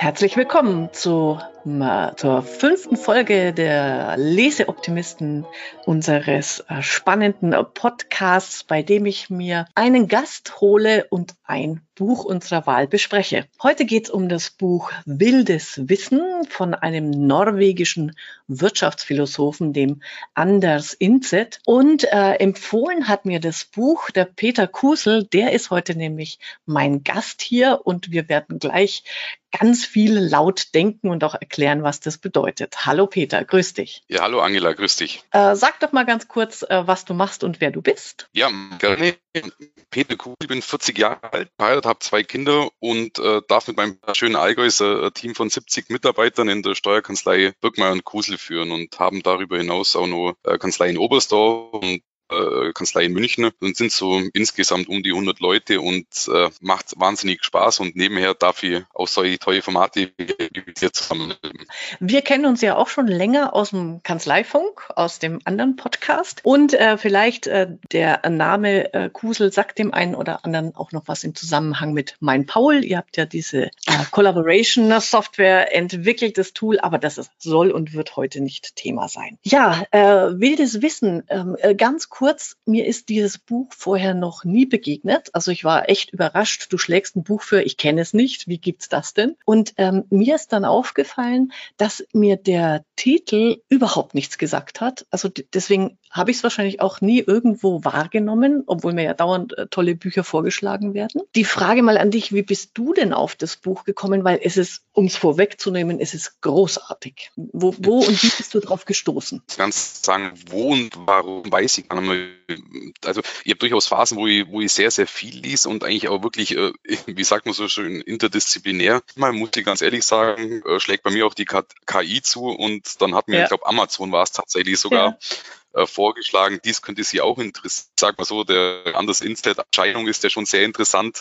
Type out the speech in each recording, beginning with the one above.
Herzlich willkommen zu, zur fünften Folge der Leseoptimisten unseres äh, spannenden Podcasts, bei dem ich mir einen Gast hole und ein Buch unserer Wahl bespreche. Heute geht es um das Buch Wildes Wissen von einem norwegischen Wirtschaftsphilosophen, dem Anders Inzet. Und äh, empfohlen hat mir das Buch der Peter Kusel. Der ist heute nämlich mein Gast hier und wir werden gleich ganz viel laut denken und auch erklären, was das bedeutet. Hallo Peter, grüß dich. Ja, hallo Angela, grüß dich. Äh, sag doch mal ganz kurz, äh, was du machst und wer du bist. Ja, gerne. Peter Kuhl, ich bin 40 Jahre alt, verheiratet, habe zwei Kinder und äh, darf mit meinem schönen Allgäu ein Team von 70 Mitarbeitern in der Steuerkanzlei Birkmeier und Kusel führen und haben darüber hinaus auch noch äh, Kanzlei in Oberstdorf und äh, Kanzlei in München und sind so insgesamt um die 100 Leute und äh, macht wahnsinnig Spaß und nebenher darf ich auch solche tolle Formate hier zusammen. Wir kennen uns ja auch schon länger aus dem Kanzleifunk, aus dem anderen Podcast und äh, vielleicht äh, der Name äh, Kusel sagt dem einen oder anderen auch noch was im Zusammenhang mit Mein Paul. Ihr habt ja diese äh, Collaboration Software entwickelt, das Tool, aber das ist, soll und wird heute nicht Thema sein. Ja, äh, wildes Wissen, ähm, äh, ganz kurz, mir ist dieses Buch vorher noch nie begegnet. Also ich war echt überrascht. Du schlägst ein Buch für, ich kenne es nicht. Wie gibt's das denn? Und ähm, mir ist dann aufgefallen, dass mir der Titel überhaupt nichts gesagt hat. Also deswegen habe ich es wahrscheinlich auch nie irgendwo wahrgenommen, obwohl mir ja dauernd äh, tolle Bücher vorgeschlagen werden. Die Frage mal an dich, wie bist du denn auf das Buch gekommen? Weil es ist, um es vorwegzunehmen, es ist großartig. Wo, wo und wie bist du drauf gestoßen? Ich kann sagen, wo und warum weiß ich gar nicht mehr. Also ich habe durchaus Phasen, wo ich, wo ich sehr, sehr viel lies und eigentlich auch wirklich, äh, wie sagt man so schön, interdisziplinär. Mal muss ich ganz ehrlich sagen, äh, schlägt bei mir auch die KI zu und dann hat mir, ja. ich glaube, Amazon war es tatsächlich sogar. Ja äh, vorgeschlagen, dies könnte Sie auch interessieren. Sag mal so, der Anders Instead-Erscheinung ist ja schon sehr interessant.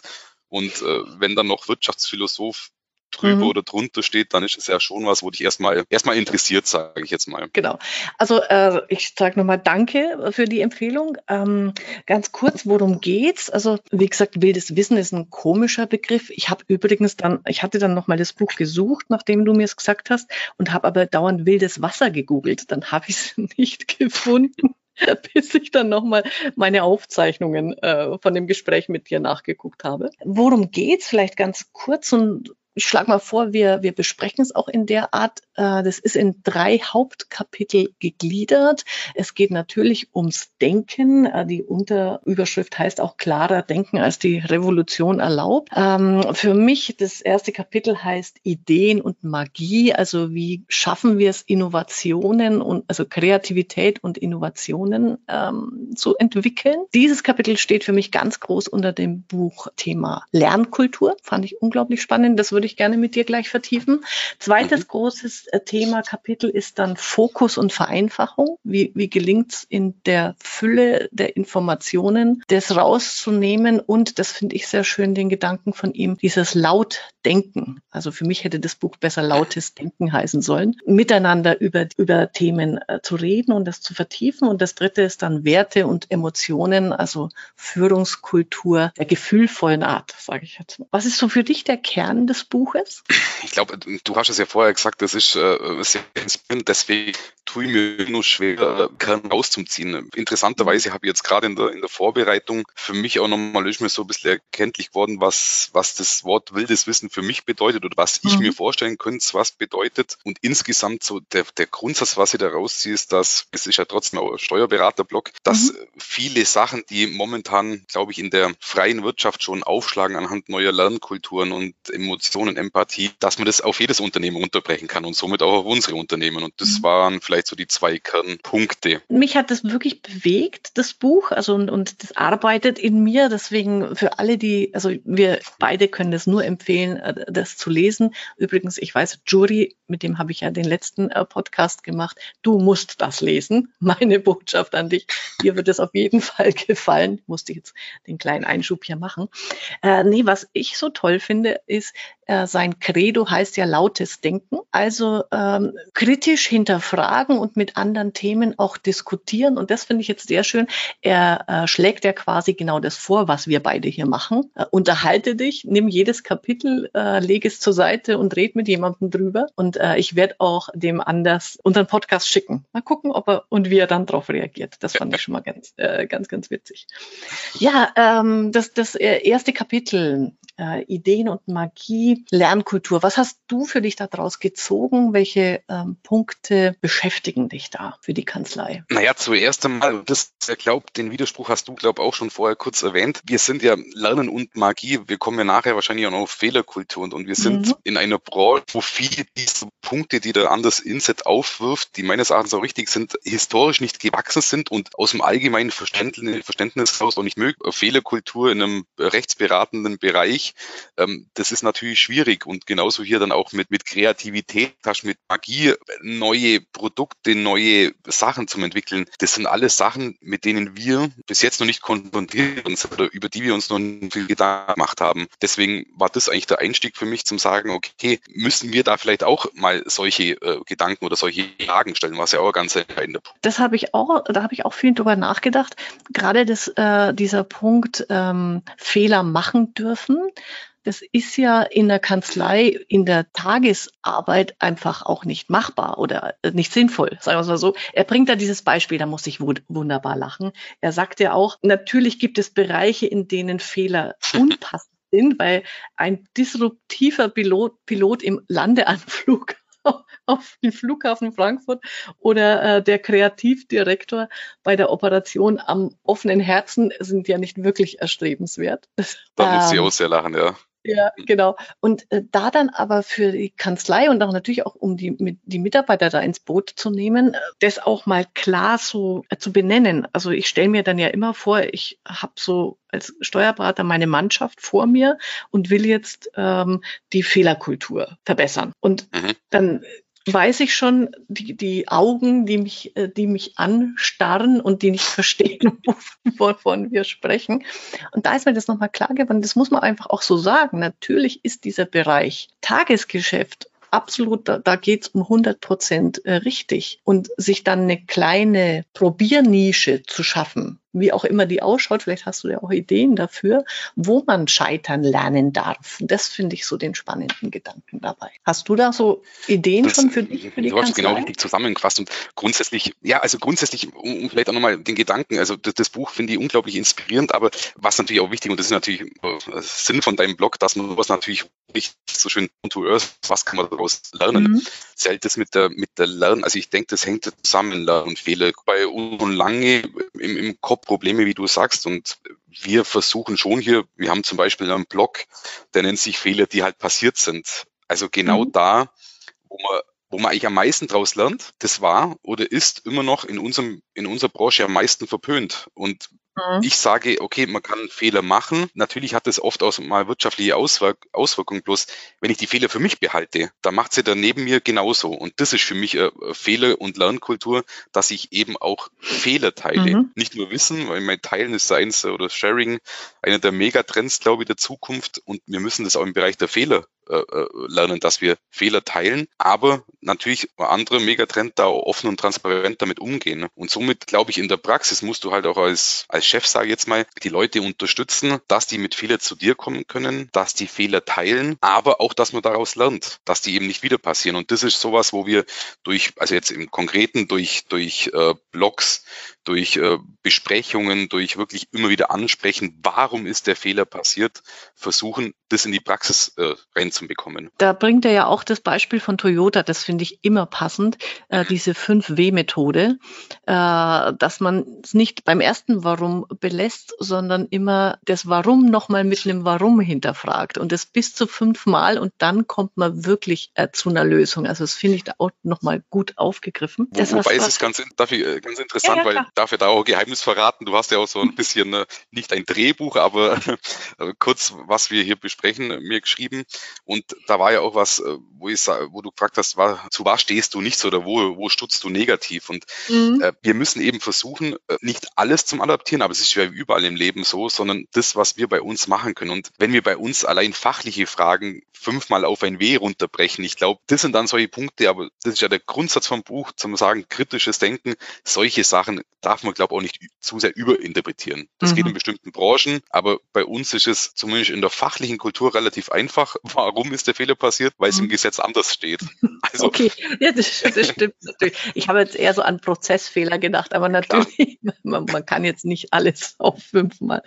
Und äh, wenn dann noch Wirtschaftsphilosoph drüber mhm. oder drunter steht, dann ist es ja schon was, wo dich erstmal erstmal interessiert, sage ich jetzt mal. Genau. Also äh, ich sage nochmal Danke für die Empfehlung. Ähm, ganz kurz, worum geht's? Also wie gesagt, wildes Wissen ist ein komischer Begriff. Ich habe übrigens dann, ich hatte dann nochmal das Buch gesucht, nachdem du mir es gesagt hast, und habe aber dauernd wildes Wasser gegoogelt. Dann habe ich es nicht gefunden bis ich dann nochmal meine Aufzeichnungen äh, von dem Gespräch mit dir nachgeguckt habe. Worum geht's? Vielleicht ganz kurz und ich schlage mal vor, wir, wir besprechen es auch in der Art. Äh, das ist in drei Hauptkapitel gegliedert. Es geht natürlich ums Denken. Äh, die Unterüberschrift heißt auch klarer Denken als die Revolution erlaubt. Ähm, für mich das erste Kapitel heißt Ideen und Magie. Also wie schaffen wir es, Innovationen und also Kreativität und Innovationen ähm, zu entwickeln. Dieses Kapitel steht für mich ganz groß unter dem Buch Thema Lernkultur. Fand ich unglaublich spannend. Das würde ich gerne mit dir gleich vertiefen. Zweites mhm. großes äh, Thema, Kapitel ist dann Fokus und Vereinfachung. Wie, wie gelingt es in der Fülle der Informationen, das rauszunehmen und, das finde ich sehr schön, den Gedanken von ihm, dieses Lautdenken. Also für mich hätte das Buch besser lautes Denken heißen sollen. Miteinander über, über Themen äh, zu reden und das zu vertiefen. Und das dritte ist dann Werte und Emotionen, also Führungskultur der gefühlvollen Art, sage ich jetzt mal. Was ist so für dich der Kern des Buches? Buches? Ich glaube, du hast es ja vorher gesagt, das ist äh, sehr inspirierend, deswegen tue ich mir nur schwer, Kern rauszuziehen. Interessanterweise habe ich jetzt gerade in der, in der Vorbereitung für mich auch nochmal ist mir so ein bisschen erkenntlich geworden, was, was das Wort wildes Wissen für mich bedeutet oder was ich mhm. mir vorstellen könnte, was bedeutet. Und insgesamt so der, der Grundsatz, was ich da rausziehe, ist, dass, es ist ja trotzdem auch ein Steuerberaterblock, dass mhm. viele Sachen, die momentan, glaube ich, in der freien Wirtschaft schon aufschlagen anhand neuer Lernkulturen und Emotionen, Empathie, dass man das auf jedes Unternehmen unterbrechen kann und somit auch auf unsere Unternehmen. Und das mhm. waren vielleicht vielleicht so die zwei Kernpunkte. Mich hat das wirklich bewegt, das Buch, also und, und das arbeitet in mir. Deswegen für alle, die, also wir beide können das nur empfehlen, äh, das zu lesen. Übrigens, ich weiß, Jury, mit dem habe ich ja den letzten äh, Podcast gemacht. Du musst das lesen. Meine Botschaft an dich. Dir wird es auf jeden Fall gefallen. Musste jetzt den kleinen Einschub hier machen. Äh, nee, was ich so toll finde, ist, äh, sein Credo heißt ja lautes Denken. Also ähm, kritisch hinterfragen und mit anderen Themen auch diskutieren. Und das finde ich jetzt sehr schön. Er äh, schlägt ja quasi genau das vor, was wir beide hier machen. Äh, unterhalte dich, nimm jedes Kapitel, äh, lege es zur Seite und red mit jemandem drüber. Und äh, ich werde auch dem anders unseren Podcast schicken. Mal gucken, ob er und wie er dann darauf reagiert. Das fand ich schon mal ganz, äh, ganz, ganz witzig. Ja, ähm, das, das äh, erste Kapitel, äh, Ideen und Magie, Lernkultur. Was hast du für dich daraus gezogen? Welche ähm, Punkte beschäftigen dich da für die Kanzlei? Naja, zuerst einmal, das, ich glaube, den Widerspruch hast du, glaube auch schon vorher kurz erwähnt. Wir sind ja Lernen und Magie. Wir kommen ja nachher wahrscheinlich auch noch auf Fehlerkultur und, und wir sind mhm. in einer Branche, wo viele dieser Punkte, die der Anders Inset aufwirft, die meines Erachtens auch richtig sind, historisch nicht gewachsen sind und aus dem allgemeinen Verständnis, Verständnis heraus auch nicht möglich. Fehlerkultur in einem rechtsberatenden Bereich, ähm, das ist natürlich schwierig und genauso hier dann auch mit, mit Kreativität, mit Magie, neue Produkte, neue Sachen zum entwickeln. Das sind alles Sachen, mit denen wir bis jetzt noch nicht konfrontiert sind oder über die wir uns noch nicht viel Gedanken gemacht haben. Deswegen war das eigentlich der Einstieg für mich zum sagen, okay, müssen wir da vielleicht auch mal solche äh, Gedanken oder solche Fragen stellen, was ja auch ganz entscheidender Punkt. Das habe ich auch, da habe ich auch viel drüber nachgedacht. Gerade das, äh, dieser Punkt ähm, Fehler machen dürfen. Das ist ja in der Kanzlei, in der Tagesarbeit einfach auch nicht machbar oder äh, nicht sinnvoll, sagen wir es mal so. Er bringt da dieses Beispiel, da muss ich wunderbar lachen. Er sagt ja auch, natürlich gibt es Bereiche, in denen Fehler unpassend sind, weil ein disruptiver Pilot, Pilot im Landeanflug auf den Flughafen Frankfurt oder äh, der Kreativdirektor bei der Operation am offenen Herzen sind ja nicht wirklich erstrebenswert. Da muss ich ähm, auch sehr lachen, ja. Ja, genau. Und äh, da dann aber für die Kanzlei und auch natürlich auch um die, mit, die Mitarbeiter da ins Boot zu nehmen, äh, das auch mal klar so äh, zu benennen. Also ich stelle mir dann ja immer vor, ich habe so als Steuerberater meine Mannschaft vor mir und will jetzt ähm, die Fehlerkultur verbessern. Und mhm. dann weiß ich schon, die, die Augen, die mich, äh, die mich anstarren und die nicht verstehen, wovon wir sprechen. Und da ist mir das nochmal klar geworden, das muss man einfach auch so sagen. Natürlich ist dieser Bereich Tagesgeschäft absolut, da, da geht um 100 Prozent äh, richtig. Und sich dann eine kleine Probiernische zu schaffen, wie auch immer die ausschaut, vielleicht hast du ja auch Ideen dafür, wo man scheitern lernen darf. Das finde ich so den spannenden Gedanken dabei. Hast du da so Ideen das, schon für dich? Für die du hast genau richtig zusammengefasst und grundsätzlich, ja, also grundsätzlich, um vielleicht auch nochmal den Gedanken, also das, das Buch finde ich unglaublich inspirierend, aber was natürlich auch wichtig und das ist natürlich äh, Sinn von deinem Blog, dass man was natürlich nicht so schön to earth, was kann man daraus lernen? Mhm. Zählt das mit der, mit der Lernen, also ich denke, das hängt zusammen, Lernen und Fehler. Bei uns lange im, im Kopf Probleme, wie du sagst. Und wir versuchen schon hier, wir haben zum Beispiel einen Blog, der nennt sich Fehler, die halt passiert sind. Also genau mhm. da, wo man wo man eigentlich am meisten draus lernt, das war oder ist immer noch in unserem, in unserer Branche am meisten verpönt. Und Mhm. Ich sage, okay, man kann Fehler machen. Natürlich hat das oft auch mal wirtschaftliche Auswirk Auswirkungen. Bloß, wenn ich die Fehler für mich behalte, dann macht sie dann neben mir genauso. Und das ist für mich eine Fehler- und Lernkultur, dass ich eben auch Fehler teile. Mhm. Nicht nur Wissen, weil mein Teilen ist eins oder Sharing einer der Megatrends, glaube ich, der Zukunft. Und wir müssen das auch im Bereich der Fehler äh, äh, lernen, dass wir Fehler teilen, aber natürlich andere Megatrend da offen und transparent damit umgehen. Und somit glaube ich, in der Praxis musst du halt auch als, als Chef, sage ich jetzt mal, die Leute unterstützen, dass die mit Fehler zu dir kommen können, dass die Fehler teilen, aber auch, dass man daraus lernt, dass die eben nicht wieder passieren. Und das ist sowas, wo wir durch, also jetzt im Konkreten durch, durch äh, Blogs, durch äh, Besprechungen, durch wirklich immer wieder ansprechen, warum ist der Fehler passiert, versuchen, das in die Praxis äh, reinzubekommen. Da bringt er ja auch das Beispiel von Toyota, das finde ich immer passend, äh, diese 5W-Methode, äh, dass man es nicht beim ersten Warum belässt, sondern immer das Warum nochmal mit einem Warum hinterfragt und das bis zu fünfmal und dann kommt man wirklich äh, zu einer Lösung. Also das finde ich da auch nochmal gut aufgegriffen. Wo, wobei es ist ganz, dafür, äh, ganz interessant, ja, ja, weil darf ja da auch Geheimnis verraten. Du hast ja auch so ein bisschen, äh, nicht ein Drehbuch, aber äh, kurz, was wir hier besprechen, mir geschrieben. Und da war ja auch was, äh, wo ich wo du gefragt hast, zu was stehst du nicht so oder wo, wo stutzt du negativ? Und mhm. wir müssen eben versuchen, nicht alles zum Adaptieren, aber es ist ja überall im Leben so, sondern das, was wir bei uns machen können. Und wenn wir bei uns allein fachliche Fragen fünfmal auf ein W runterbrechen, ich glaube, das sind dann solche Punkte, aber das ist ja der Grundsatz vom Buch, zum sagen, kritisches Denken, solche Sachen darf man, glaube ich, auch nicht zu sehr überinterpretieren. Das mhm. geht in bestimmten Branchen, aber bei uns ist es zumindest in der fachlichen Kultur relativ einfach. Warum ist der Fehler passiert? Weil es im mhm. Gesetz anders steht. Also, okay, ja, das, das stimmt natürlich. Ich habe jetzt eher so an Prozessfehler gedacht, aber natürlich, man, man, kann jetzt nicht alles auf fünfmal.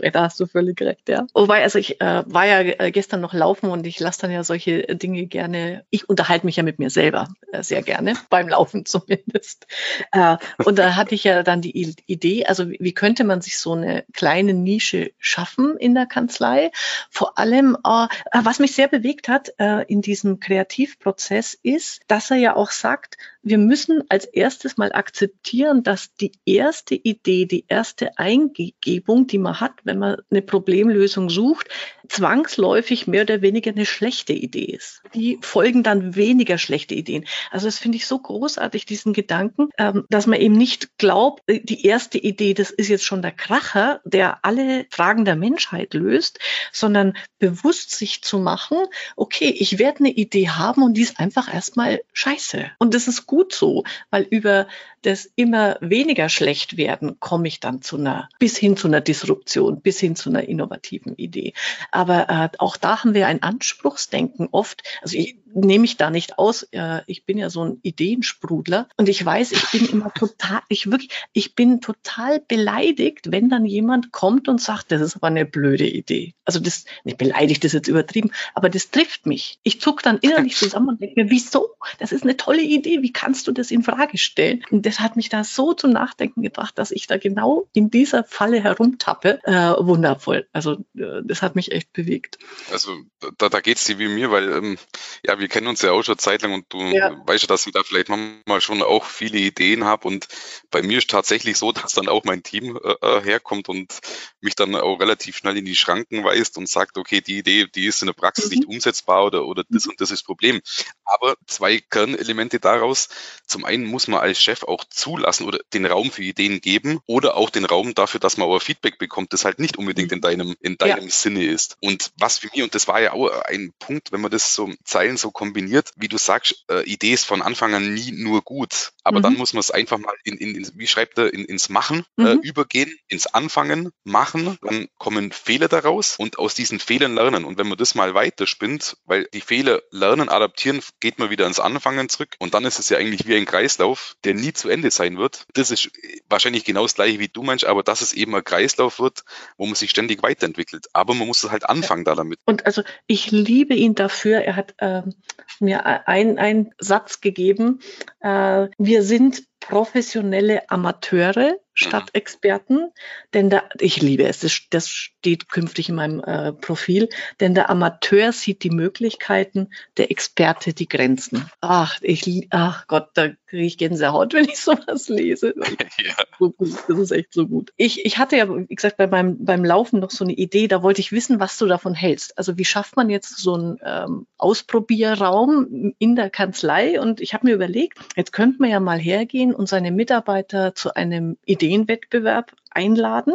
Äh, da hast du völlig recht, ja. Wobei, also ich äh, war ja äh, gestern noch laufen und ich lasse dann ja solche Dinge gerne, ich unterhalte mich ja mit mir selber äh, sehr gerne, beim Laufen zumindest. Äh, und da hatte ich ja dann die Idee, also wie könnte man sich so eine kleine Nische schaffen in der Kanzlei? Vor allem, äh, was mich sehr bewegt hat äh, in diesem Kreativprozess ist, dass er ja auch sagt, wir müssen als erstes mal akzeptieren, dass die erste Idee, die erste Eingebung, die man hat, wenn man eine Problemlösung sucht, zwangsläufig mehr oder weniger eine schlechte Idee ist. Die folgen dann weniger schlechte Ideen. Also das finde ich so großartig, diesen Gedanken, ähm, dass man eben nicht glaubt, äh, die erste Idee, das ist jetzt schon der Kracher, der alle Fragen der Menschheit löst, sondern bewusst sich zu machen, okay, ich werde eine Idee haben und die ist einfach erstmal scheiße. Und das ist gut so, weil über das immer weniger schlecht werden komme ich dann zu einer, bis hin zu einer Disruption, bis hin zu einer innovativen Idee. Aber äh, auch da haben wir ein Anspruchsdenken oft. Also ich nehme mich da nicht aus. Äh, ich bin ja so ein Ideensprudler und ich weiß, ich bin immer total, ich wirklich, ich bin total beleidigt, wenn dann jemand kommt und sagt, das ist aber eine blöde Idee. Also das, nicht beleidigt ist jetzt übertrieben, aber das trifft mich. Ich zuck dann innerlich zusammen und denke mir, wieso? Das ist eine tolle Idee. Wie kannst du das in Frage stellen? Und das hat mich da so zum Nachdenken gebracht, dass ich da genau in dieser Falle herumtappe. Äh, wundervoll. Also äh, das hat mich echt bewegt. Also da, da geht es dir wie mir, weil ähm, ja, wir kennen uns ja auch schon Zeit lang und du ja. weißt ja, dass ich da vielleicht manchmal schon auch viele Ideen habe und bei mir ist tatsächlich so, dass dann auch mein Team äh, äh, herkommt und mich dann auch relativ schnell in die Schranken weist und sagt, okay, die Idee, die ist in der Praxis mhm. nicht umsetzbar oder, oder das mhm. und das ist das Problem. Aber zwei Kernelemente daraus. Zum einen muss man als Chef auch zulassen oder den Raum für Ideen geben oder auch den Raum dafür, dass man aber Feedback bekommt, das halt nicht unbedingt in deinem, in deinem ja. Sinne ist. Und was für mich, und das war ja auch ein Punkt, wenn man das so Zeilen so kombiniert, wie du sagst, äh, Idee ist von Anfang an nie nur gut. Aber mhm. dann muss man es einfach mal in, in, in wie schreibt er, in, ins Machen äh, mhm. äh, übergehen, ins Anfangen, machen, dann kommen Fehler daraus und aus diesen Fehlern lernen. Und wenn man das mal weiterspinnt, weil die Fehler lernen, adaptieren, geht man wieder ins Anfangen zurück und dann ist es ja eigentlich wie ein Kreislauf, der nie zu Ende sein wird. Das ist wahrscheinlich genau das gleiche wie du meinst, aber dass es eben ein Kreislauf wird, wo man sich ständig weiterentwickelt. Aber man muss halt anfangen da damit. Und also ich liebe ihn dafür. Er hat ähm, mir einen Satz gegeben. Äh, wir sind professionelle Amateure statt mhm. Experten, denn da, ich liebe es, das, das steht künftig in meinem äh, Profil, denn der Amateur sieht die Möglichkeiten, der Experte die Grenzen. Ach, ich, ach Gott, da kriege ich Gänsehaut, wenn ich sowas lese. ja. das ist echt so gut. Ich, ich hatte ja, wie gesagt, bei meinem, beim Laufen noch so eine Idee, da wollte ich wissen, was du davon hältst. Also wie schafft man jetzt so einen ähm, Ausprobierraum in der Kanzlei? Und ich habe mir überlegt, jetzt könnte man ja mal hergehen und seine Mitarbeiter zu einem Ideenwettbewerb einladen.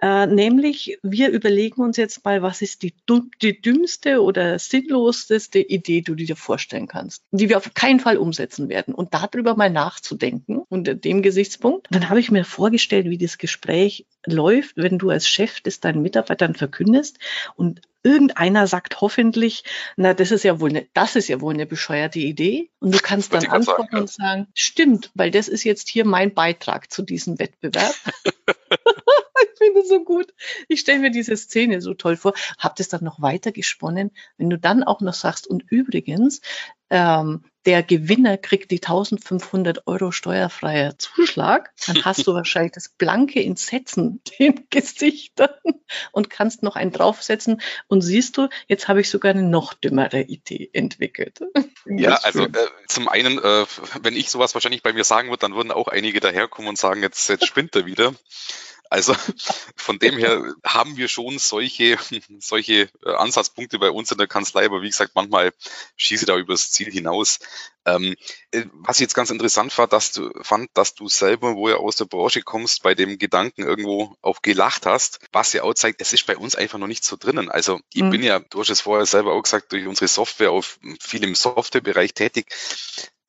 Äh, nämlich, wir überlegen uns jetzt mal, was ist die, die dümmste oder sinnloseste Idee, die du dir vorstellen kannst, die wir auf keinen Fall umsetzen werden und darüber mal nachzudenken unter dem Gesichtspunkt. Dann habe ich mir vorgestellt, wie das Gespräch läuft, wenn du als Chef das deinen Mitarbeitern verkündest und irgendeiner sagt hoffentlich, na, das ist ja wohl eine, das ist ja wohl eine bescheuerte Idee. Und du kannst dann antworten sagen, und sagen, stimmt, weil das ist jetzt hier mein Beitrag zu diesem Wettbewerb. ich finde es so gut. Ich stelle mir diese Szene so toll vor. Hab das dann noch weiter gesponnen. Wenn du dann auch noch sagst, und übrigens, ähm, der Gewinner kriegt die 1500 Euro steuerfreier Zuschlag, dann hast du wahrscheinlich das blanke Entsetzen den Gesichtern und kannst noch einen draufsetzen und siehst du, jetzt habe ich sogar eine noch dümmere Idee entwickelt. Ja, also äh, zum einen, äh, wenn ich sowas wahrscheinlich bei mir sagen würde, dann würden auch einige daherkommen und sagen, jetzt, jetzt spinnt er wieder. Also von dem her haben wir schon solche, solche äh, Ansatzpunkte bei uns in der Kanzlei, aber wie gesagt, manchmal schieße da übers Ziel hinaus. Ähm, äh, was ich jetzt ganz interessant war, dass du fand, dass du selber, wo du aus der Branche kommst, bei dem Gedanken irgendwo auch gelacht hast, was ja auch zeigt, es ist bei uns einfach noch nicht so drinnen. Also ich mhm. bin ja, du hast es vorher selber auch gesagt, durch unsere Software auf viel im Softwarebereich tätig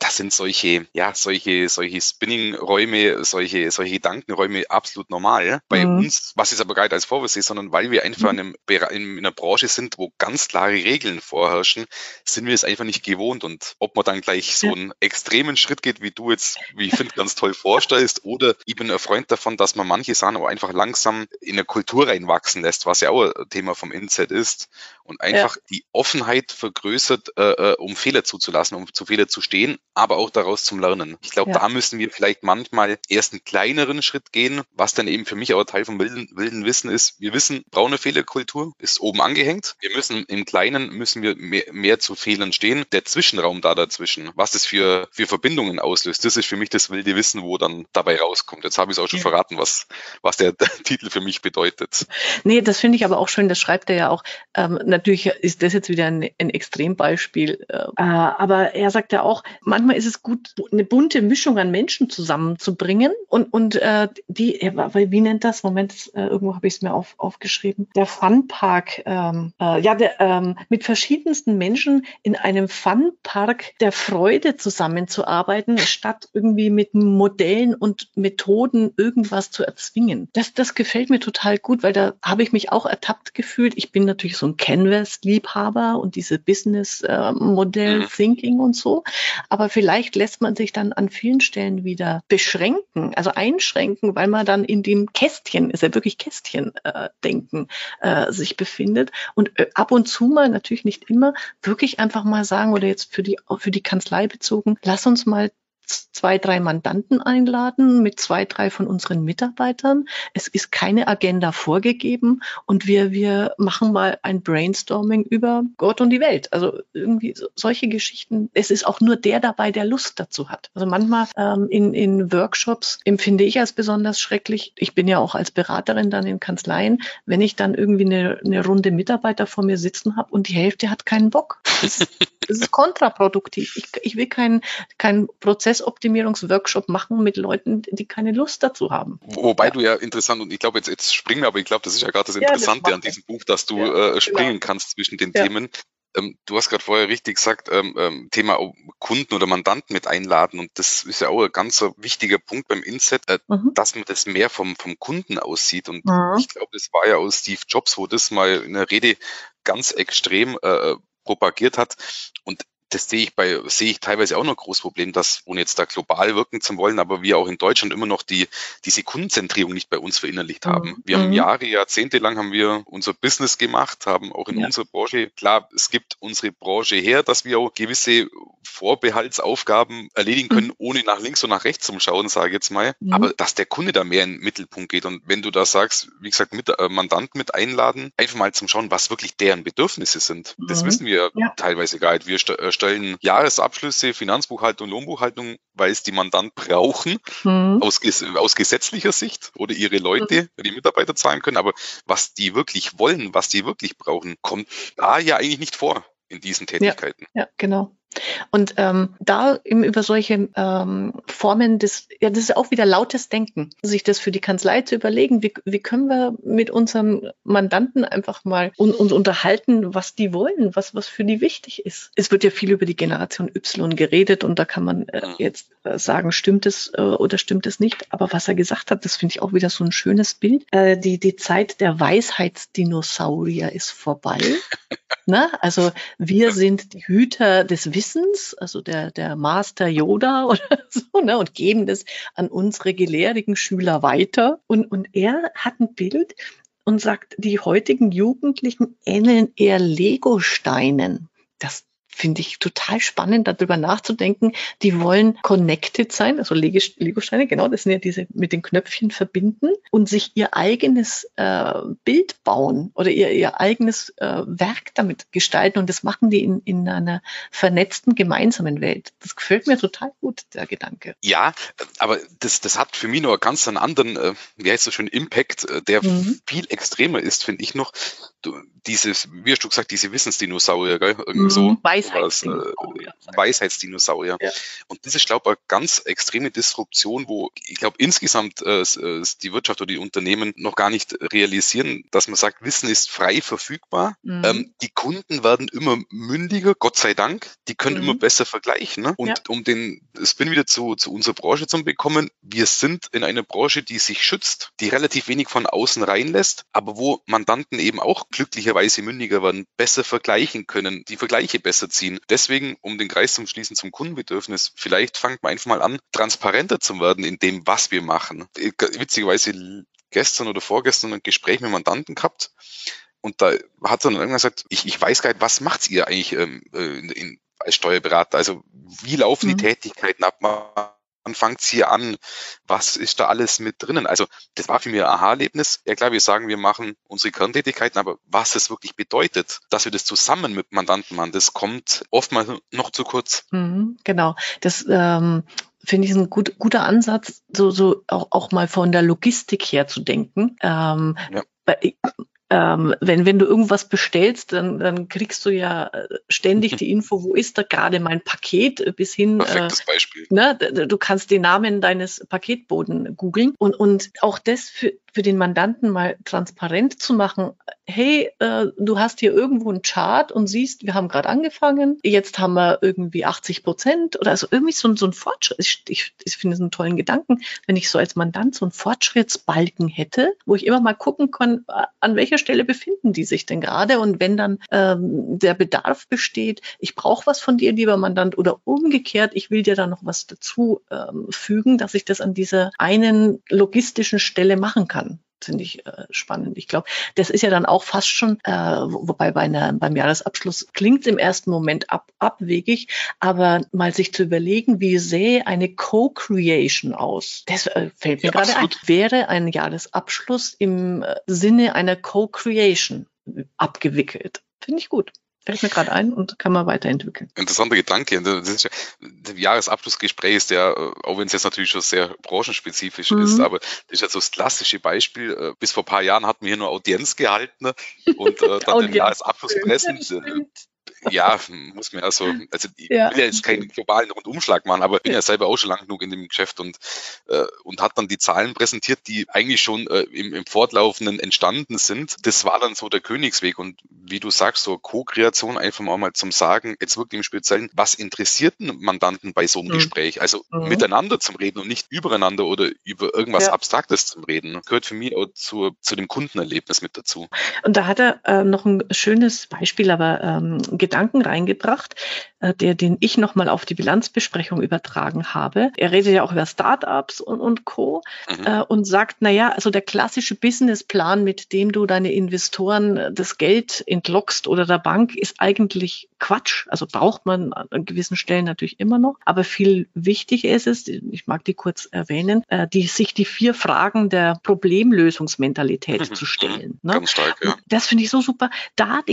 das sind solche, ja, solche, solche Spinning-Räume, solche, solche Gedankenräume absolut normal. Bei mhm. uns, was ist aber gar nicht als Vorwurf sehe, sondern weil wir einfach mhm. in, einem, in einer Branche sind, wo ganz klare Regeln vorherrschen, sind wir es einfach nicht gewohnt. Und ob man dann gleich so einen extremen Schritt geht, wie du jetzt, wie ich finde, ganz toll vorstellst, oder ich bin ein Freund davon, dass man manche Sachen auch einfach langsam in eine Kultur reinwachsen lässt, was ja auch ein Thema vom Inset ist und einfach ja. die Offenheit vergrößert, äh, äh, um Fehler zuzulassen, um zu Fehler zu stehen, aber auch daraus zum Lernen. Ich glaube, ja. da müssen wir vielleicht manchmal erst einen kleineren Schritt gehen, was dann eben für mich auch Teil vom wilden, wilden Wissen ist. Wir wissen, braune Fehlerkultur ist oben angehängt. Wir müssen im Kleinen müssen wir mehr, mehr zu Fehlern stehen. Der Zwischenraum da dazwischen, was das für, für Verbindungen auslöst, das ist für mich das wilde Wissen, wo dann dabei rauskommt. Jetzt habe ich es auch schon ja. verraten, was, was der, der, Titel für mich bedeutet. Nee, das finde ich aber auch schön, das schreibt er ja auch. Ähm, natürlich ist das jetzt wieder ein, ein Extrembeispiel. Äh, aber er sagt ja auch, manchmal ist es gut, eine bunte Mischung an Menschen zusammenzubringen. Und, und äh, die, wie nennt das? Moment, äh, irgendwo habe ich es mir auf, aufgeschrieben. Der Funpark, ähm, äh, ja, der, ähm, mit verschiedensten Menschen in einem Funpark der Freude zusammenzuarbeiten, statt irgendwie mit Modellen und Methoden irgendwas zu erzwingen. Das, das gefällt mir total gut, weil da habe ich mich auch ertappt gefühlt. Ich bin natürlich so ein Canvas-Liebhaber und diese Business-Modell-Thinking äh, und so. Aber vielleicht lässt man sich dann an vielen Stellen wieder beschränken, also einschränken, weil man dann in dem Kästchen, ist ja wirklich Kästchen-Denken, äh, äh, sich befindet. Und äh, ab und zu mal, natürlich nicht immer, wirklich einfach mal sagen oder jetzt für die, für die Kanzlei bezogen, lass uns mal zwei, drei Mandanten einladen mit zwei, drei von unseren Mitarbeitern. Es ist keine Agenda vorgegeben und wir, wir machen mal ein Brainstorming über Gott und die Welt. Also irgendwie solche Geschichten. Es ist auch nur der dabei, der Lust dazu hat. Also manchmal ähm, in, in Workshops empfinde ich als besonders schrecklich. Ich bin ja auch als Beraterin dann in Kanzleien, wenn ich dann irgendwie eine, eine Runde Mitarbeiter vor mir sitzen habe und die Hälfte hat keinen Bock. Das, das ist kontraproduktiv. Ich, ich will keinen keinen Prozessoptimierungsworkshop machen mit Leuten, die keine Lust dazu haben. Wobei ja. du ja interessant, und ich glaube, jetzt, jetzt springen wir, aber ich glaube, das ist ja gerade das Interessante ja, das an diesem Buch, dass du ja, äh, springen genau. kannst zwischen den Themen. Ähm, du hast gerade vorher richtig gesagt, ähm, ähm, Thema Kunden oder Mandanten mit einladen. Und das ist ja auch ein ganz wichtiger Punkt beim Inset, äh, mhm. dass man das mehr vom, vom Kunden aussieht. Und mhm. ich glaube, das war ja aus Steve Jobs, wo das mal in der Rede ganz extrem äh, propagiert hat. Und das sehe ich bei, sehe ich teilweise auch noch ein großes Problem, dass, ohne jetzt da global wirken zu wollen, aber wir auch in Deutschland immer noch die, die Sekundenzentrierung nicht bei uns verinnerlicht haben. Mhm. Wir haben mhm. Jahre, Jahrzehnte lang haben wir unser Business gemacht, haben auch in ja. unserer Branche, klar, es gibt unsere Branche her, dass wir auch gewisse Vorbehaltsaufgaben erledigen können, mhm. ohne nach links und nach rechts zu schauen, sage ich jetzt mal. Mhm. Aber dass der Kunde da mehr in den Mittelpunkt geht und wenn du da sagst, wie gesagt, mit, äh, Mandanten mit einladen, einfach mal zum Schauen, was wirklich deren Bedürfnisse sind. Das mhm. wissen wir ja. teilweise gar nicht. Wir äh, stellen Jahresabschlüsse, Finanzbuchhaltung, Lohnbuchhaltung, weil es die Mandanten brauchen, mhm. aus, aus gesetzlicher Sicht oder ihre Leute, mhm. die Mitarbeiter zahlen können. Aber was die wirklich wollen, was die wirklich brauchen, kommt da ja eigentlich nicht vor in diesen Tätigkeiten. Ja, ja genau. Und ähm, da eben über solche ähm, Formen des, ja, das ist auch wieder lautes Denken, sich das für die Kanzlei zu überlegen, wie, wie können wir mit unserem Mandanten einfach mal un, uns unterhalten, was die wollen, was, was für die wichtig ist. Es wird ja viel über die Generation Y geredet und da kann man äh, jetzt äh, sagen, stimmt es äh, oder stimmt es nicht. Aber was er gesagt hat, das finde ich auch wieder so ein schönes Bild. Äh, die, die Zeit der Weisheitsdinosaurier ist vorbei. Ne? Also wir sind die Hüter des Wissens, also der, der Master Yoda oder so, ne? und geben das an unsere gelehrigen Schüler weiter. Und, und er hat ein Bild und sagt, die heutigen Jugendlichen ähneln eher Lego-Steinen. Das finde ich total spannend, darüber nachzudenken. Die wollen connected sein, also Lego-Steine, genau, das sind ja diese mit den Knöpfchen verbinden und sich ihr eigenes äh, Bild bauen oder ihr, ihr eigenes äh, Werk damit gestalten. Und das machen die in, in einer vernetzten gemeinsamen Welt. Das gefällt mir total gut, der Gedanke. Ja, aber das, das hat für mich noch einen ganz anderen, äh, wie heißt das schön, Impact, äh, der mhm. viel extremer ist, finde ich noch. Dieses, wie hast du gesagt, diese Wissensdinosaurier, gell? Irgendwie mhm. so. Weisheitsdinosaurier. Äh, Weisheitsdinosaurier. Ja. Und das ist, glaube ich, eine ganz extreme Disruption, wo ich glaube, insgesamt äh, äh, die Wirtschaft oder die Unternehmen noch gar nicht realisieren, dass man sagt, Wissen ist frei verfügbar. Mhm. Ähm, die Kunden werden immer mündiger, Gott sei Dank. Die können mhm. immer besser vergleichen. Ne? Und ja. um den Spin wieder zu, zu unserer Branche zu bekommen, wir sind in einer Branche, die sich schützt, die relativ wenig von außen reinlässt, aber wo Mandanten eben auch glücklicherweise mündiger werden, besser vergleichen können, die Vergleiche besser ziehen. Deswegen, um den Kreis zu schließen zum Kundenbedürfnis, vielleicht fangt man einfach mal an, transparenter zu werden in dem, was wir machen. Witzigerweise gestern oder vorgestern ein Gespräch mit Mandanten gehabt und da hat er dann irgendwann gesagt, ich, ich weiß gar nicht, was macht ihr eigentlich ähm, äh, in, in, als Steuerberater? Also wie laufen mhm. die Tätigkeiten ab? Man fängt hier an, was ist da alles mit drinnen? Also das war für mich ein Aha-Erlebnis. Ja klar, wir sagen, wir machen unsere Kerntätigkeiten, aber was es wirklich bedeutet, dass wir das zusammen mit Mandanten machen, das kommt oftmals noch zu kurz. Mhm, genau. Das ähm, finde ich ein gut, guter Ansatz, so, so auch, auch mal von der Logistik her zu denken. Ähm, ja ähm, wenn, wenn du irgendwas bestellst, dann, dann kriegst du ja äh, ständig die Info, wo ist da gerade mein Paket, äh, bis hin. Perfektes äh, Beispiel. Ne, du kannst den Namen deines Paketboden googeln. Und, und auch das für, für den Mandanten mal transparent zu machen, hey, äh, du hast hier irgendwo einen Chart und siehst, wir haben gerade angefangen, jetzt haben wir irgendwie 80 Prozent oder also irgendwie so, so ein Fortschritt. Ich, ich, ich finde es einen tollen Gedanken, wenn ich so als Mandant so einen Fortschrittsbalken hätte, wo ich immer mal gucken kann, an welcher Stelle befinden die sich denn gerade? Und wenn dann ähm, der Bedarf besteht, ich brauche was von dir, lieber Mandant, oder umgekehrt, ich will dir da noch was dazu ähm, fügen, dass ich das an dieser einen logistischen Stelle machen kann? kann finde ich äh, spannend. Ich glaube, das ist ja dann auch fast schon, äh, wobei bei einer, beim Jahresabschluss klingt es im ersten Moment ab, abwegig, aber mal sich zu überlegen, wie sähe eine Co-Creation aus? Das äh, fällt mir ja, gerade ein. Wäre ein Jahresabschluss im äh, Sinne einer Co-Creation abgewickelt? Finde ich gut. Fällt mir gerade ein und kann man weiterentwickeln. Interessanter Gedanke. Das ist ja, das Jahresabschlussgespräch ist ja, auch wenn es jetzt natürlich schon sehr branchenspezifisch mhm. ist, aber das ist ja so das klassische Beispiel. Äh, bis vor ein paar Jahren hatten wir hier nur Audienz gehalten und äh, dann den Jahresabschlusspressen ja, muss man ja so, also ich ja. will ja jetzt keinen globalen Rundumschlag machen, aber ich bin ja selber auch schon lang genug in dem Geschäft und, äh, und hat dann die Zahlen präsentiert, die eigentlich schon äh, im, im Fortlaufenden entstanden sind. Das war dann so der Königsweg und wie du sagst, so Co-Kreation einfach mal, mal zum Sagen, jetzt wirklich im Speziellen, was interessiert einen Mandanten bei so einem mhm. Gespräch? Also mhm. miteinander zum Reden und nicht übereinander oder über irgendwas ja. Abstraktes zum Reden. Gehört für mich auch zu, zu dem Kundenerlebnis mit dazu. Und da hat er äh, noch ein schönes Beispiel, aber ähm, Gedanken reingebracht, äh, der, den ich nochmal auf die Bilanzbesprechung übertragen habe. Er redet ja auch über Startups und, und Co. Mhm. Äh, und sagt, na ja, also der klassische Businessplan, mit dem du deine Investoren äh, das Geld entlockst oder der Bank, ist eigentlich Quatsch. Also braucht man an gewissen Stellen natürlich immer noch. Aber viel wichtiger ist es, ich mag die kurz erwähnen, äh, die, sich die vier Fragen der Problemlösungsmentalität mhm. zu stellen. Ne? Ganz stark, ja. Das finde ich so super. Da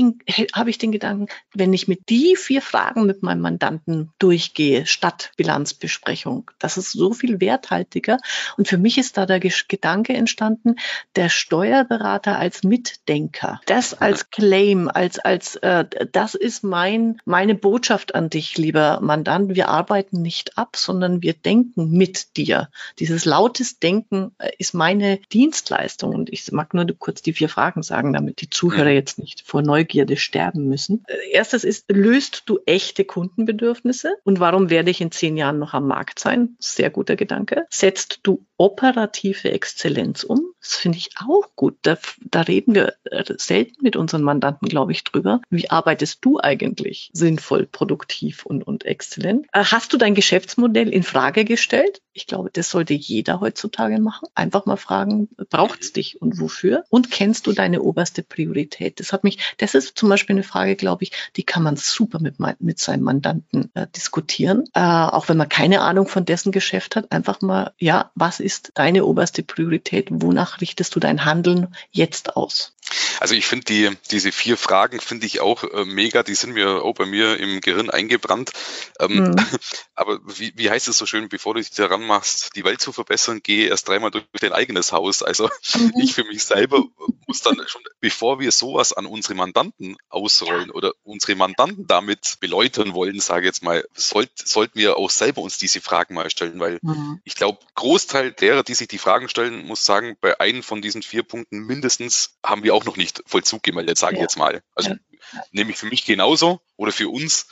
habe ich den Gedanken, wenn ich mit die vier Fragen mit meinem Mandanten durchgehe, statt Bilanzbesprechung, das ist so viel werthaltiger. Und für mich ist da der Gedanke entstanden, der Steuerberater als Mitdenker, das als Claim, als, als äh, das ist mein, meine Botschaft an dich, lieber Mandant. Wir arbeiten nicht ab, sondern wir denken mit dir. Dieses lautes Denken äh, ist meine Dienstleistung. Und ich mag nur kurz die vier Fragen sagen, damit die Zuhörer jetzt nicht vor Neugierde sterben müssen. Äh, erstes ist, löst du echte Kundenbedürfnisse? Und warum werde ich in zehn Jahren noch am Markt sein? Sehr guter Gedanke. Setzt du operative Exzellenz um? Das finde ich auch gut. Da, da reden wir äh, selten mit unseren Mandanten, glaube ich, drüber. Wie arbeitest du eigentlich sinnvoll, produktiv und, und exzellent? Äh, hast du dein Geschäftsmodell in Frage gestellt? Ich glaube, das sollte jeder heutzutage machen. Einfach mal fragen, braucht es dich und wofür? Und kennst du deine oberste Priorität? Das hat mich, das ist zum Beispiel eine Frage, glaube ich, die kann man super mit, mit seinem Mandanten äh, diskutieren. Äh, auch wenn man keine Ahnung von dessen Geschäft hat, einfach mal, ja, was ist deine oberste Priorität? Wonach richtest du dein Handeln jetzt aus? Also ich finde die, diese vier Fragen finde ich auch äh, mega, die sind mir auch bei mir im Gehirn eingebrannt. Ähm, mhm. Aber wie, wie heißt es so schön, bevor du dich daran machst, die Welt zu verbessern, gehe erst dreimal durch dein eigenes Haus. Also mhm. ich für mich selber muss dann schon, bevor wir sowas an unsere Mandanten ausrollen oder unsere Mandanten damit beläutern wollen, sage ich jetzt mal, sollt, sollten wir auch selber uns diese Fragen mal stellen, weil mhm. ich glaube, Großteil derer, die sich die Fragen stellen, muss sagen, bei einem von diesen vier Punkten mindestens haben wir auch noch nicht Vollzug gemeldet, sage ja. ich jetzt mal. Also ja. nehme ich für mich genauso oder für uns.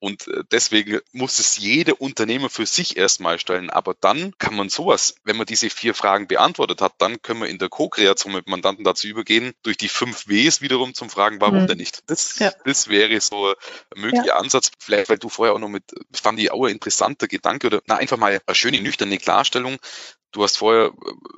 Und äh, deswegen muss es jede Unternehmer für sich erstmal stellen. Aber dann kann man sowas, wenn man diese vier Fragen beantwortet hat, dann können wir in der Co-Kreation mit Mandanten dazu übergehen, durch die fünf Ws wiederum zum Fragen, warum mhm. denn nicht? Das, ja. das wäre so ein möglicher ja. Ansatz. Vielleicht, weil du vorher auch noch mit, fand ich auch ein interessanter Gedanke oder na, einfach mal eine schöne, nüchterne Klarstellung. Du hast vorher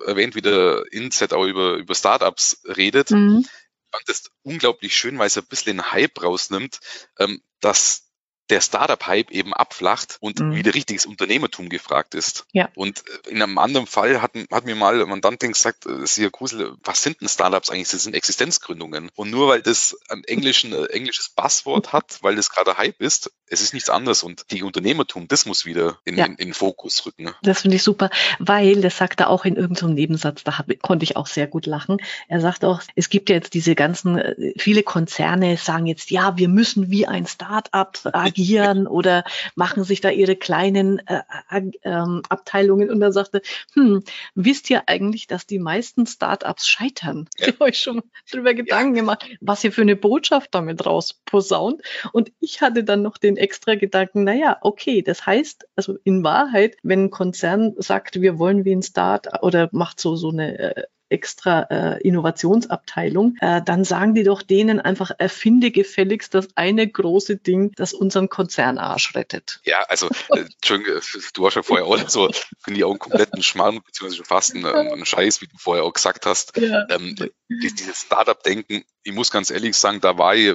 äh, erwähnt, wie der Inset auch über, über Startups redet. Mhm. Ich fand das unglaublich schön, weil es ein bisschen den Hype rausnimmt, ähm, dass der Startup-Hype eben abflacht und mhm. wieder richtiges Unternehmertum gefragt ist. Ja. Und in einem anderen Fall hat, hat mir mal ein Mandantin gesagt, äh, Sir Kusel, was sind denn Startups eigentlich? Das sind Existenzgründungen. Und nur weil das ein englischen, äh, englisches Passwort hat, weil das gerade Hype ist, es ist nichts anderes. Und die Unternehmertum, das muss wieder in, ja. in, in Fokus rücken. Ne? Das finde ich super, weil, das sagt er auch in irgendeinem Nebensatz, da hab, konnte ich auch sehr gut lachen. Er sagt auch, es gibt ja jetzt diese ganzen, äh, viele Konzerne sagen jetzt, ja, wir müssen wie ein Startup agieren oder machen sich da ihre kleinen äh, äh, Abteilungen. Und er sagte, hm, wisst ihr eigentlich, dass die meisten Startups scheitern? Ja. Ich habe euch schon drüber Gedanken ja. gemacht, was ihr für eine Botschaft damit rausposaunt. Und ich hatte dann noch den extra Gedanken, naja, okay, das heißt, also in Wahrheit, wenn ein Konzern sagt, wir wollen wie ein Start oder macht so, so eine äh, extra äh, Innovationsabteilung, äh, dann sagen die doch denen einfach, erfinde gefälligst das eine große Ding, das unseren Konzernarsch rettet. Ja, also äh, du hast ja vorher auch so, finde ich auch einen kompletten Schmarrn, beziehungsweise fast einen, einen, Scheiß, wie du vorher auch gesagt hast. Ja. Ähm, dieses Startup-Denken, ich muss ganz ehrlich sagen, da war ich,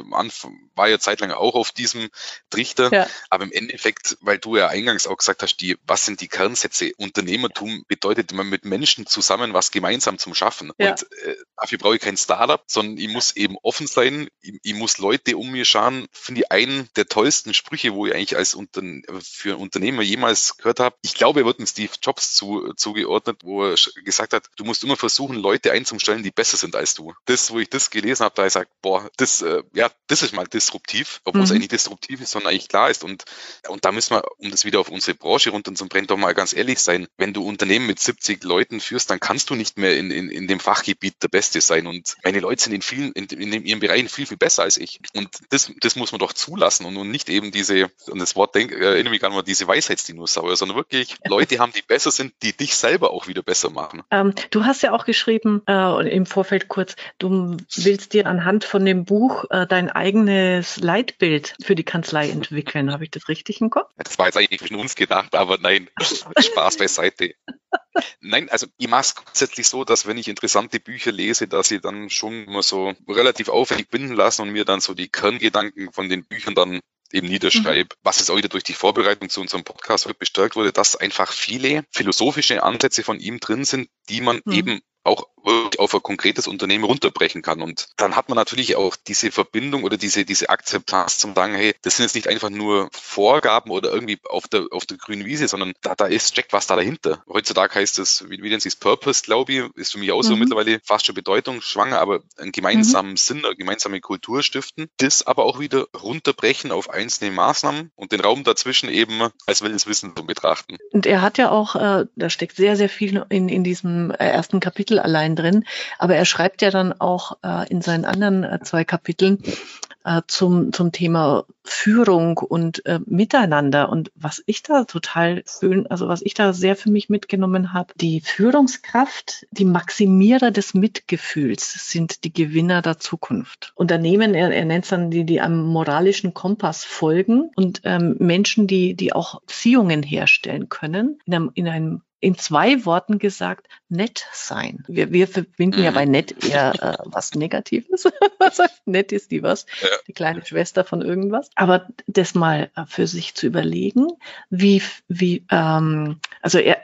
war ich zeitlang auch auf diesem Trichter. Ja. Aber im Endeffekt, weil du ja eingangs auch gesagt hast, die, was sind die Kernsätze? Unternehmertum bedeutet man mit Menschen zusammen was gemeinsam zum Schaffen. Ja. Und äh, dafür brauche ich kein Startup, sondern ich muss eben offen sein. Ich, ich muss Leute um mir schauen. Finde ich einen der tollsten Sprüche, wo ich eigentlich als Unterne für Unternehmer jemals gehört habe. Ich glaube, er wird mit Steve Jobs zu, zugeordnet, wo er gesagt hat, du musst immer versuchen, Leute einzustellen, die besser sind als du. Das, wo ich das gelesen habe, da ich sage, boah, das, äh, ja, das ist mal disruptiv, obwohl mhm. es eigentlich disruptiv ist, sondern eigentlich klar ist. Und, und da müssen wir, um das wieder auf unsere Branche runterzubrennen, doch mal ganz ehrlich sein. Wenn du Unternehmen mit 70 Leuten führst, dann kannst du nicht mehr in, in, in dem Fachgebiet der Beste sein. Und meine Leute sind in vielen, in, in ihren Bereichen viel, viel besser als ich. Und das, das muss man doch zulassen und, und nicht eben diese, und das Wort denk, erinnere mich gar nicht mal, diese Weisheitsdinosaurier, sondern wirklich Leute haben, die besser sind, die dich selber auch wieder besser machen. Ähm, du hast ja auch geschrieben, äh, im Vorfeld kurz, du willst dir anhand von dem Buch äh, dein eigenes Leitbild für die Kanzlei entwickeln. Habe ich das richtig im Kopf? Das war jetzt eigentlich zwischen uns gedacht, aber nein, Spaß beiseite. Nein, also ich mache es grundsätzlich so, dass wenn ich interessante Bücher lese, dass ich dann schon immer so relativ aufwendig binden lasse und mir dann so die Kerngedanken von den Büchern dann eben niederschreibe, mhm. was jetzt auch wieder durch die Vorbereitung zu unserem Podcast heute bestärkt wurde, dass einfach viele philosophische Ansätze von ihm drin sind, die man mhm. eben auch auf ein konkretes Unternehmen runterbrechen kann. Und dann hat man natürlich auch diese Verbindung oder diese, diese Akzeptanz zum sagen, hey, das sind jetzt nicht einfach nur Vorgaben oder irgendwie auf der, auf der grünen Wiese, sondern da, da ist, steckt was da dahinter. Heutzutage heißt das, wie, wie nennt sich Purpose, glaube ich, ist für mich auch so mhm. mittlerweile fast schon Bedeutung schwanger, aber einen gemeinsamen mhm. Sinn, eine gemeinsame Kultur stiften, das aber auch wieder runterbrechen auf einzelne Maßnahmen und den Raum dazwischen eben als wildes Wissen zu betrachten. Und er hat ja auch, äh, da steckt sehr, sehr viel in, in diesem äh, ersten Kapitel allein drin. Aber er schreibt ja dann auch äh, in seinen anderen äh, zwei Kapiteln, äh, zum, zum Thema Führung und äh, Miteinander. Und was ich da total schön, also was ich da sehr für mich mitgenommen habe, die Führungskraft, die Maximierer des Mitgefühls sind die Gewinner der Zukunft. Unternehmen, er, er nennt es dann die, die einem moralischen Kompass folgen und ähm, Menschen, die, die auch Beziehungen herstellen können, in einem, in einem in zwei Worten gesagt, nett sein. Wir, wir verbinden mhm. ja bei nett eher äh, was Negatives. was heißt nett ist die was? Ja. Die kleine Schwester von irgendwas. Aber das mal äh, für sich zu überlegen, wie, wie, ähm, also er,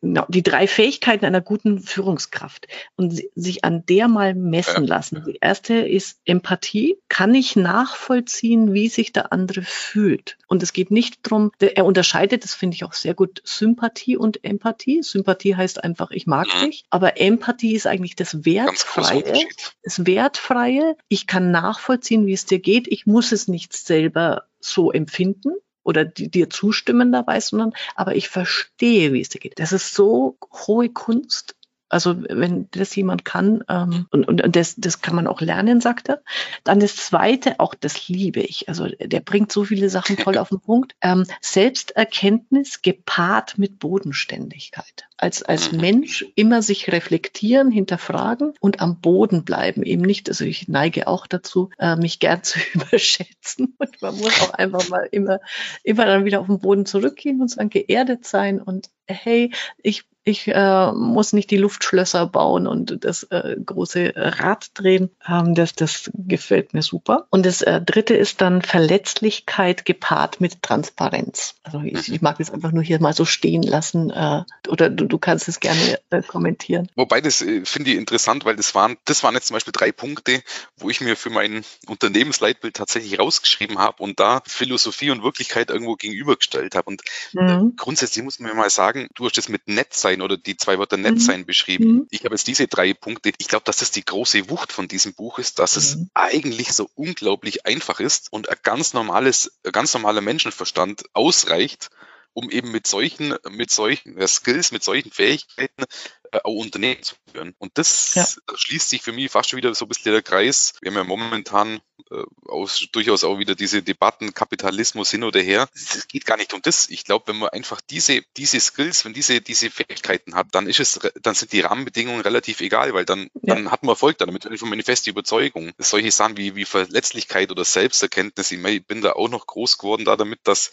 genau, die drei Fähigkeiten einer guten Führungskraft und sich an der mal messen lassen. Die erste ist Empathie. Kann ich nachvollziehen, wie sich der andere fühlt? Und es geht nicht darum, er unterscheidet, das finde ich auch sehr gut, Sympathie und Empathie. Sympathie heißt einfach, ich mag mhm. dich, aber Empathie ist eigentlich das Wertfreie. Das Wertfreie. Ich kann nachvollziehen, wie es dir geht. Ich muss es nicht selber so empfinden oder die dir zustimmen dabei, sondern aber ich verstehe, wie es dir geht. Das ist so hohe Kunst also wenn das jemand kann, ähm, und, und das, das kann man auch lernen, sagt er. Dann das Zweite, auch das liebe ich. Also der bringt so viele Sachen toll auf den Punkt. Ähm, Selbsterkenntnis gepaart mit Bodenständigkeit. Als, als mhm. Mensch immer sich reflektieren, hinterfragen und am Boden bleiben. Eben nicht, also ich neige auch dazu, äh, mich gern zu überschätzen. Und man muss auch einfach mal immer, immer dann wieder auf den Boden zurückgehen und sagen, geerdet sein und hey, ich ich äh, muss nicht die Luftschlösser bauen und das äh, große Rad drehen. Ähm, das, das gefällt mir super. Und das äh, dritte ist dann Verletzlichkeit gepaart mit Transparenz. Also ich, ich mag das einfach nur hier mal so stehen lassen. Äh, oder du, du kannst es gerne äh, kommentieren. Wobei das äh, finde ich interessant, weil das waren, das waren jetzt zum Beispiel drei Punkte, wo ich mir für mein Unternehmensleitbild tatsächlich rausgeschrieben habe und da Philosophie und Wirklichkeit irgendwo gegenübergestellt habe. Und mhm. grundsätzlich muss man mal sagen, du hast das mit Netz sein oder die zwei Wörter nett mhm. sein beschrieben. Mhm. Ich habe jetzt diese drei Punkte. Ich glaube, dass das die große Wucht von diesem Buch ist, dass es mhm. eigentlich so unglaublich einfach ist und ein ganz normales, ein ganz normaler Menschenverstand ausreicht, um eben mit solchen, mit solchen Skills, mit solchen Fähigkeiten äh, Unternehmen zu führen. Und das ja. schließt sich für mich fast schon wieder so ein bisschen der Kreis. Wir haben ja momentan äh, aus, durchaus auch wieder diese Debatten, Kapitalismus hin oder her. Es geht gar nicht um das. Ich glaube, wenn man einfach diese, diese Skills, wenn diese, diese Fähigkeiten hat, dann ist es, dann sind die Rahmenbedingungen relativ egal, weil dann, ja. dann hat man Erfolg damit. Das ist meine feste Überzeugung. Solche Sachen wie, wie Verletzlichkeit oder Selbsterkenntnis, ich bin da auch noch groß geworden da damit, dass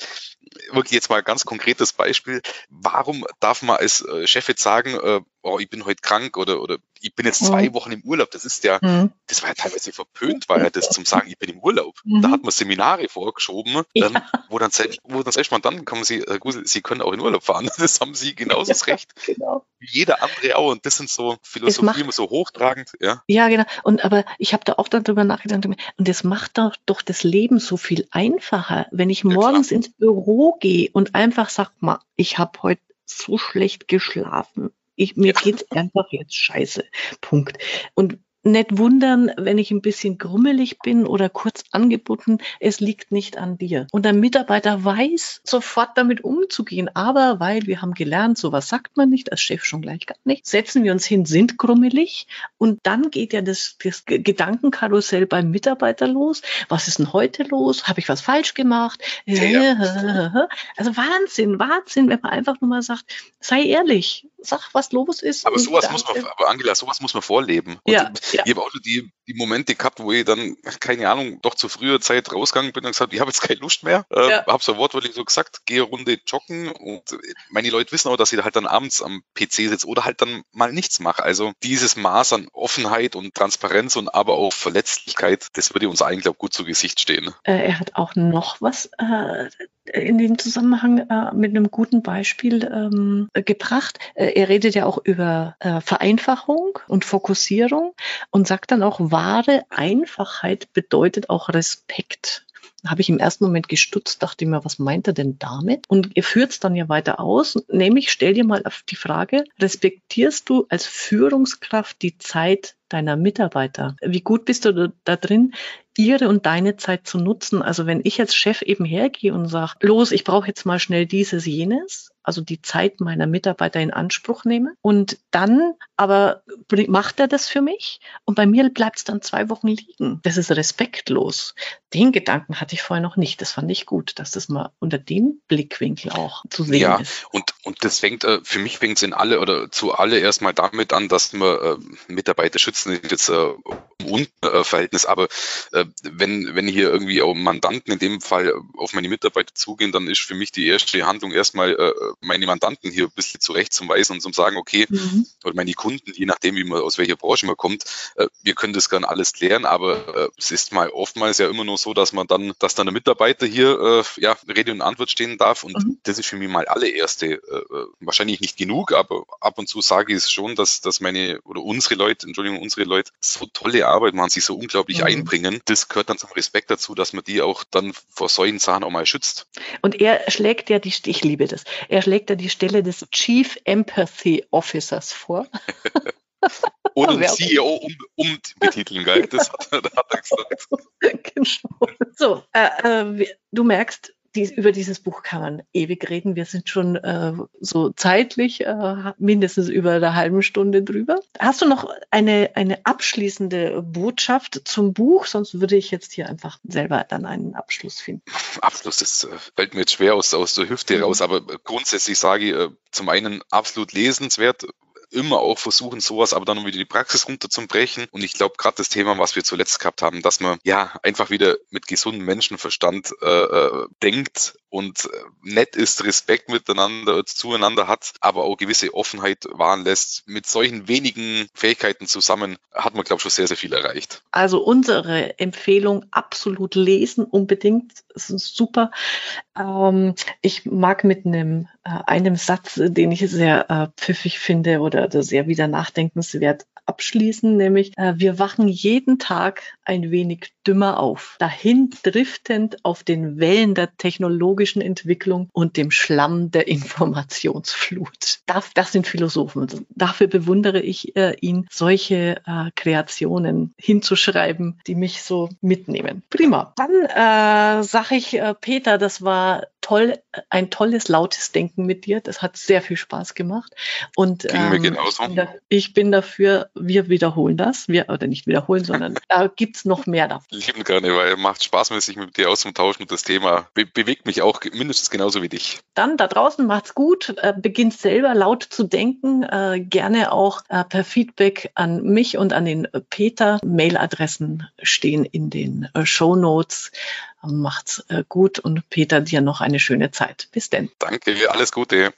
wirklich jetzt mal ein ganz konkretes Beispiel. Warum darf man als äh, Chef jetzt sagen, äh, oh, ich bin heute krank oder, oder ich bin jetzt zwei mhm. Wochen im Urlaub. Das ist ja, mhm. das war ja teilweise verpönt, war ja das zum sagen, ich bin im Urlaub. Mhm. Da hat man Seminare vorgeschoben, dann, ja. wo dann selbst, wo dann selbst mal dann kommen sie, äh, gut, sie können auch in Urlaub fahren. Das haben sie genauso ja, das Recht. Genau. Wie jeder andere auch. Und das sind so Philosophie immer so hochtragend, ja. Ja, genau. Und aber ich habe da auch darüber nachgedacht. Und das macht doch, doch das Leben so viel einfacher, wenn ich morgens ja, ins Büro gehe und einfach sag mal, ich habe heute so schlecht geschlafen ich, mir geht's einfach jetzt scheiße. Punkt. Und nicht wundern, wenn ich ein bisschen grummelig bin oder kurz angebunden. Es liegt nicht an dir. Und der Mitarbeiter weiß sofort damit umzugehen. Aber weil wir haben gelernt, sowas sagt man nicht, als Chef schon gleich gar nicht, setzen wir uns hin, sind grummelig. Und dann geht ja das, das Gedankenkarussell beim Mitarbeiter los. Was ist denn heute los? Habe ich was falsch gemacht? Ja. Also Wahnsinn, Wahnsinn, wenn man einfach nur mal sagt, sei ehrlich, sag, was los ist. Aber sowas muss man, aber Angela, sowas muss man vorleben. Und ja, ja. Ich habe auch die, die Momente gehabt, wo ich dann, keine Ahnung, doch zu früher Zeit rausgegangen bin und gesagt, ich habe jetzt keine Lust mehr. Äh, ja. Habe so wortwörtlich so gesagt, gehe Runde joggen und meine Leute wissen auch, dass ich halt dann abends am PC sitze oder halt dann mal nichts mache. Also dieses Maß an Offenheit und Transparenz und aber auch Verletzlichkeit, das würde uns eigentlich auch gut zu Gesicht stehen. Äh, er hat auch noch was äh, in dem Zusammenhang äh, mit einem guten Beispiel ähm, gebracht. Äh, er redet ja auch über äh, Vereinfachung und Fokussierung und sagt dann auch, wahre Einfachheit bedeutet auch Respekt habe ich im ersten Moment gestutzt, dachte mir, was meint er denn damit? Und er führt es dann ja weiter aus, nämlich stell dir mal die Frage, respektierst du als Führungskraft die Zeit deiner Mitarbeiter? Wie gut bist du da drin, ihre und deine Zeit zu nutzen? Also wenn ich als Chef eben hergehe und sage, los, ich brauche jetzt mal schnell dieses, jenes, also die Zeit meiner Mitarbeiter in Anspruch nehme. Und dann aber macht er das für mich und bei mir bleibt es dann zwei Wochen liegen. Das ist respektlos. Den Gedanken hatte ich vorher noch nicht. Das fand ich gut, dass das mal unter dem Blickwinkel auch zu sehen ja, ist. Und, und das fängt, äh, für mich fängt es in alle oder zu alle erstmal damit an, dass wir äh, Mitarbeiter schützen, jetzt äh, um äh, Verhältnis, aber äh, wenn, wenn hier irgendwie auch Mandanten in dem Fall auf meine Mitarbeiter zugehen, dann ist für mich die erste Handlung erstmal äh, meine Mandanten hier ein bisschen zurechtzuweisen und zu sagen, okay, mhm. oder meine Kunden, je nachdem, wie man aus welcher Branche man kommt, äh, wir können das gerne alles klären, aber äh, es ist mal oftmals ja immer nur so, dass man dann, dass dann der Mitarbeiter hier äh, ja Rede und Antwort stehen darf und mhm. das ist für mich mal allererste, äh, äh, wahrscheinlich nicht genug, aber ab und zu sage ich es schon, dass, dass meine oder unsere Leute, Entschuldigung, unsere Leute so tolle Arbeit machen, sich so unglaublich mhm. einbringen. Das gehört dann zum Respekt dazu, dass man die auch dann vor solchen Sachen auch mal schützt. Und er schlägt ja die, ich liebe das, er schlägt ja die Stelle des Chief Empathy Officers vor. Oder ein CEO um, umbetiteln, geil. Das hat, hat er gesagt. Genau. So, äh, äh, du merkst, dies, über dieses Buch kann man ewig reden. Wir sind schon äh, so zeitlich äh, mindestens über eine halbe Stunde drüber. Hast du noch eine, eine abschließende Botschaft zum Buch? Sonst würde ich jetzt hier einfach selber dann einen Abschluss finden. Abschluss, das äh, fällt mir jetzt schwer aus, aus der Hüfte mhm. raus, aber grundsätzlich sage ich äh, zum einen absolut lesenswert, immer auch versuchen, sowas aber dann wieder die Praxis runterzubrechen. Und ich glaube, gerade das Thema, was wir zuletzt gehabt haben, dass man ja einfach wieder mit gesundem Menschenverstand äh, äh denkt und äh, nett ist, Respekt miteinander, zueinander hat, aber auch gewisse Offenheit wahren lässt. Mit solchen wenigen Fähigkeiten zusammen hat man, glaube ich, schon sehr, sehr viel erreicht. Also unsere Empfehlung, absolut lesen, unbedingt. Das ist super. Ähm, ich mag mit einem, einem Satz, den ich sehr äh, pfiffig finde oder sehr wieder nachdenkenswert abschließen, nämlich äh, wir wachen jeden Tag ein wenig dümmer auf, dahin driftend auf den Wellen der technologischen Entwicklung und dem Schlamm der Informationsflut. Das, das sind Philosophen. Dafür bewundere ich äh, ihn, solche äh, Kreationen hinzuschreiben, die mich so mitnehmen. Prima. Dann äh, sage ich, äh, Peter, das war toll, ein tolles, lautes Denken mit dir. Das hat sehr viel Spaß gemacht. Und ähm, ich bin dafür, wir wiederholen das. Wir, oder nicht wiederholen, sondern da gibt es noch mehr davon. Lieben gerne, weil es macht Spaß, sich mit dir auszutauschen und das Thema be bewegt mich auch mindestens genauso wie dich. Dann da draußen macht's gut, äh, beginnt selber laut zu denken, äh, gerne auch äh, per Feedback an mich und an den Peter. Mailadressen stehen in den äh, Show Notes. Macht's äh, gut und Peter, dir noch eine schöne Zeit. Bis denn. Danke, alles Gute.